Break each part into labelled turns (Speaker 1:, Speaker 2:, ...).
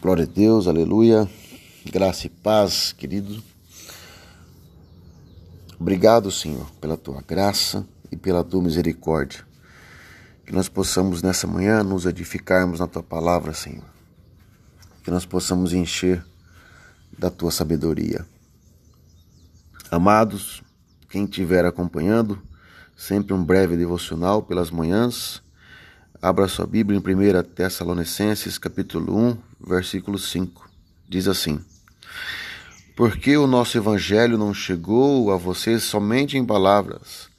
Speaker 1: Glória a Deus, aleluia. Graça e paz, querido. Obrigado, Senhor, pela tua graça e pela tua misericórdia. Que nós possamos nessa manhã nos edificarmos na tua palavra, Senhor. Que nós possamos encher da tua sabedoria. Amados, quem estiver acompanhando, sempre um breve devocional pelas manhãs Abra sua Bíblia em 1 Tessalonicenses, capítulo 1, versículo 5. Diz assim: Porque o nosso evangelho não chegou a vocês somente em palavras,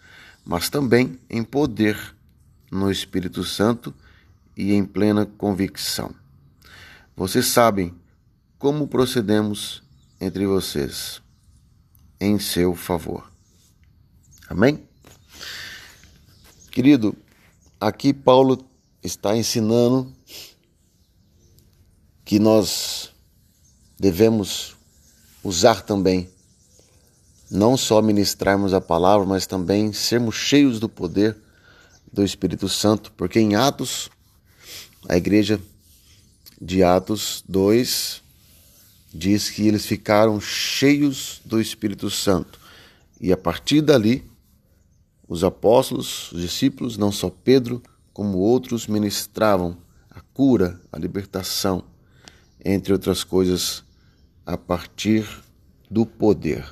Speaker 1: mas também em poder, no Espírito Santo e em plena convicção. Vocês sabem como procedemos entre vocês em seu favor. Amém? Querido, aqui Paulo está ensinando que nós devemos usar também, não só ministrarmos a palavra, mas também sermos cheios do poder do Espírito Santo, porque em Atos, a igreja de Atos 2 diz que eles ficaram cheios do Espírito Santo. E a partir dali, os apóstolos, os discípulos, não só Pedro, como outros ministravam a cura, a libertação, entre outras coisas, a partir do poder.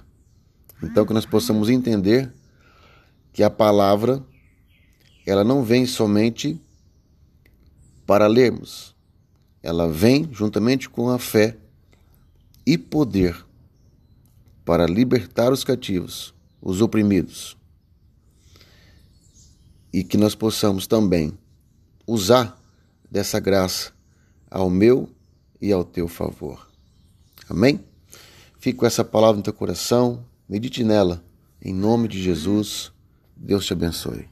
Speaker 1: Então que nós possamos entender que a palavra ela não vem somente para lermos. Ela vem juntamente com a fé e poder para libertar os cativos, os oprimidos, e que nós possamos também usar dessa graça ao meu e ao teu favor. Amém? Fique com essa palavra no teu coração, medite nela. Em nome de Jesus, Deus te abençoe.